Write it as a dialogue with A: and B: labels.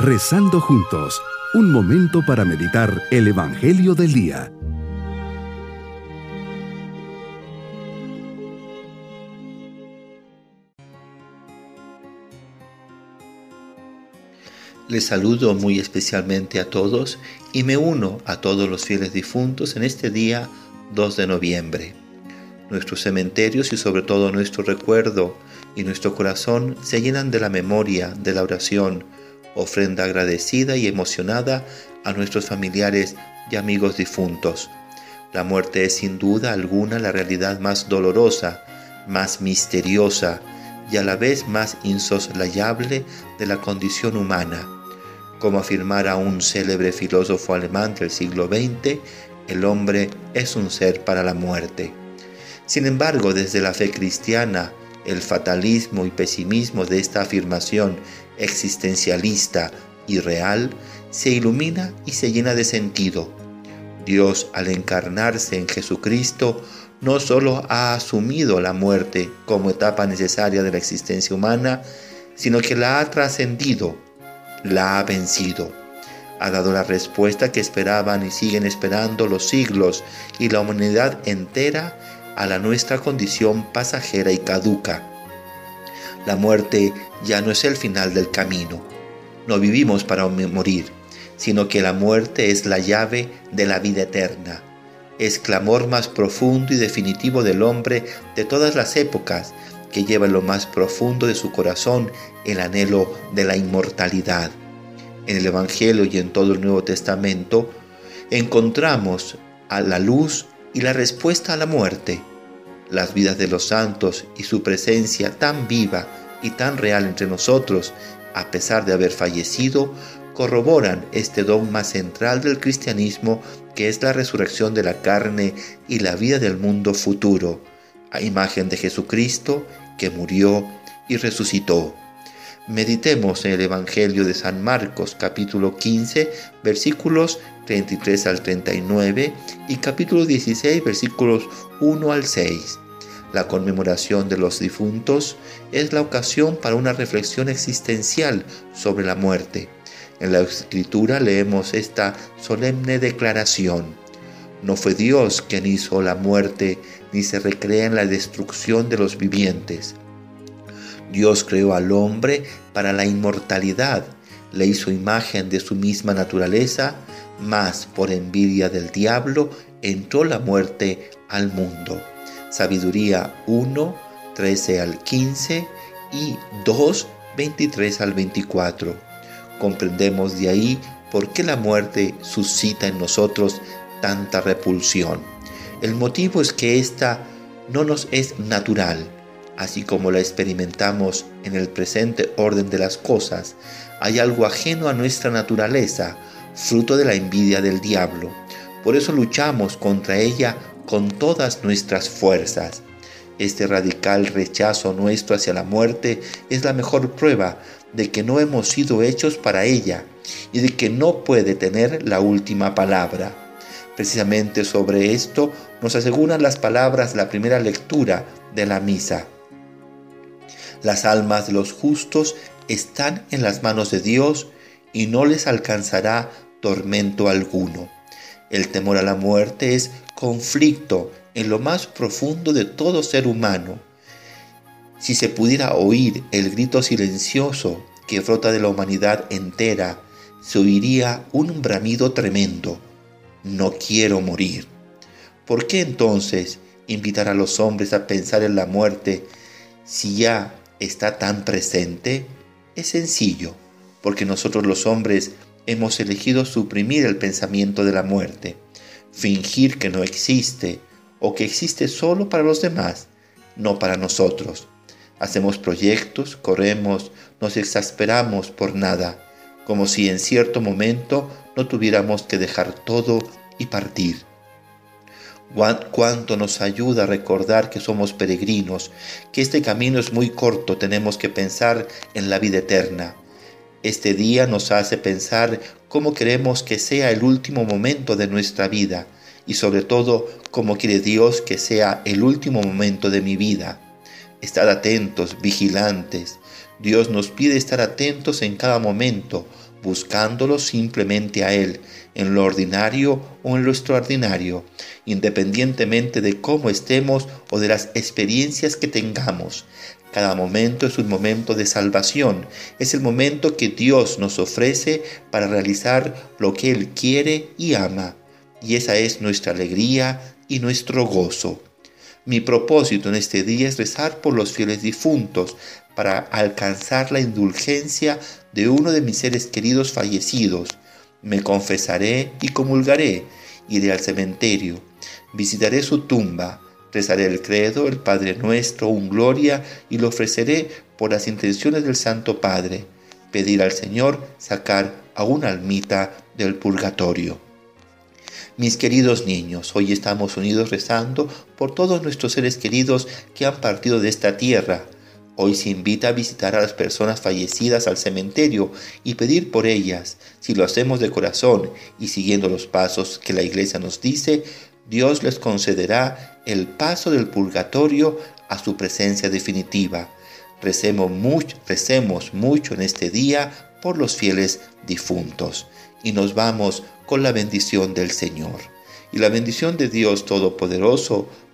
A: Rezando juntos, un momento para meditar el Evangelio del Día.
B: Les saludo muy especialmente a todos y me uno a todos los fieles difuntos en este día 2 de noviembre. Nuestros cementerios y sobre todo nuestro recuerdo y nuestro corazón se llenan de la memoria, de la oración, ofrenda agradecida y emocionada a nuestros familiares y amigos difuntos. La muerte es sin duda alguna la realidad más dolorosa, más misteriosa y a la vez más insoslayable de la condición humana. Como afirmara un célebre filósofo alemán del siglo XX, el hombre es un ser para la muerte. Sin embargo, desde la fe cristiana, el fatalismo y pesimismo de esta afirmación existencialista y real se ilumina y se llena de sentido. Dios al encarnarse en Jesucristo no solo ha asumido la muerte como etapa necesaria de la existencia humana, sino que la ha trascendido, la ha vencido. Ha dado la respuesta que esperaban y siguen esperando los siglos y la humanidad entera a la nuestra condición pasajera y caduca. La muerte ya no es el final del camino. No vivimos para morir, sino que la muerte es la llave de la vida eterna. Es clamor más profundo y definitivo del hombre de todas las épocas, que lleva en lo más profundo de su corazón el anhelo de la inmortalidad. En el Evangelio y en todo el Nuevo Testamento encontramos a la luz y la respuesta a la muerte. Las vidas de los santos y su presencia tan viva y tan real entre nosotros, a pesar de haber fallecido, corroboran este dogma central del cristianismo que es la resurrección de la carne y la vida del mundo futuro, a imagen de Jesucristo que murió y resucitó. Meditemos en el Evangelio de San Marcos capítulo 15 versículos 33 al 39 y capítulo 16 versículos 1 al 6. La conmemoración de los difuntos es la ocasión para una reflexión existencial sobre la muerte. En la escritura leemos esta solemne declaración. No fue Dios quien hizo la muerte, ni se recrea en la destrucción de los vivientes. Dios creó al hombre para la inmortalidad, le hizo imagen de su misma naturaleza, mas por envidia del diablo entró la muerte al mundo. Sabiduría 1, 13 al 15 y 2, 23 al 24. Comprendemos de ahí por qué la muerte suscita en nosotros tanta repulsión. El motivo es que ésta no nos es natural, así como la experimentamos en el presente orden de las cosas, hay algo ajeno a nuestra naturaleza, fruto de la envidia del diablo. Por eso luchamos contra ella con todas nuestras fuerzas. Este radical rechazo nuestro hacia la muerte es la mejor prueba de que no hemos sido hechos para ella y de que no puede tener la última palabra. Precisamente sobre esto nos aseguran las palabras de la primera lectura de la misa. Las almas de los justos están en las manos de Dios y no les alcanzará tormento alguno. El temor a la muerte es conflicto en lo más profundo de todo ser humano. Si se pudiera oír el grito silencioso que brota de la humanidad entera, se oiría un bramido tremendo. No quiero morir. ¿Por qué entonces invitar a los hombres a pensar en la muerte si ya está tan presente? Es sencillo, porque nosotros los hombres hemos elegido suprimir el pensamiento de la muerte, fingir que no existe o que existe solo para los demás, no para nosotros. Hacemos proyectos, corremos, nos exasperamos por nada, como si en cierto momento no tuviéramos que dejar todo y partir cuánto nos ayuda a recordar que somos peregrinos, que este camino es muy corto, tenemos que pensar en la vida eterna. Este día nos hace pensar cómo queremos que sea el último momento de nuestra vida y sobre todo cómo quiere Dios que sea el último momento de mi vida. Estad atentos, vigilantes. Dios nos pide estar atentos en cada momento, buscándolo simplemente a Él, en lo ordinario o en lo extraordinario, independientemente de cómo estemos o de las experiencias que tengamos. Cada momento es un momento de salvación, es el momento que Dios nos ofrece para realizar lo que Él quiere y ama. Y esa es nuestra alegría y nuestro gozo. Mi propósito en este día es rezar por los fieles difuntos para alcanzar la indulgencia de uno de mis seres queridos fallecidos. Me confesaré y comulgaré, iré al cementerio, visitaré su tumba, rezaré el credo, el Padre nuestro, un gloria, y lo ofreceré por las intenciones del Santo Padre, pedir al Señor sacar a una almita del purgatorio. Mis queridos niños, hoy estamos unidos rezando por todos nuestros seres queridos que han partido de esta tierra. Hoy se invita a visitar a las personas fallecidas al cementerio y pedir por ellas. Si lo hacemos de corazón y siguiendo los pasos que la iglesia nos dice, Dios les concederá el paso del purgatorio a su presencia definitiva. Recemos mucho, recemos mucho en este día por los fieles difuntos y nos vamos con la bendición del Señor. Y la bendición de Dios Todopoderoso,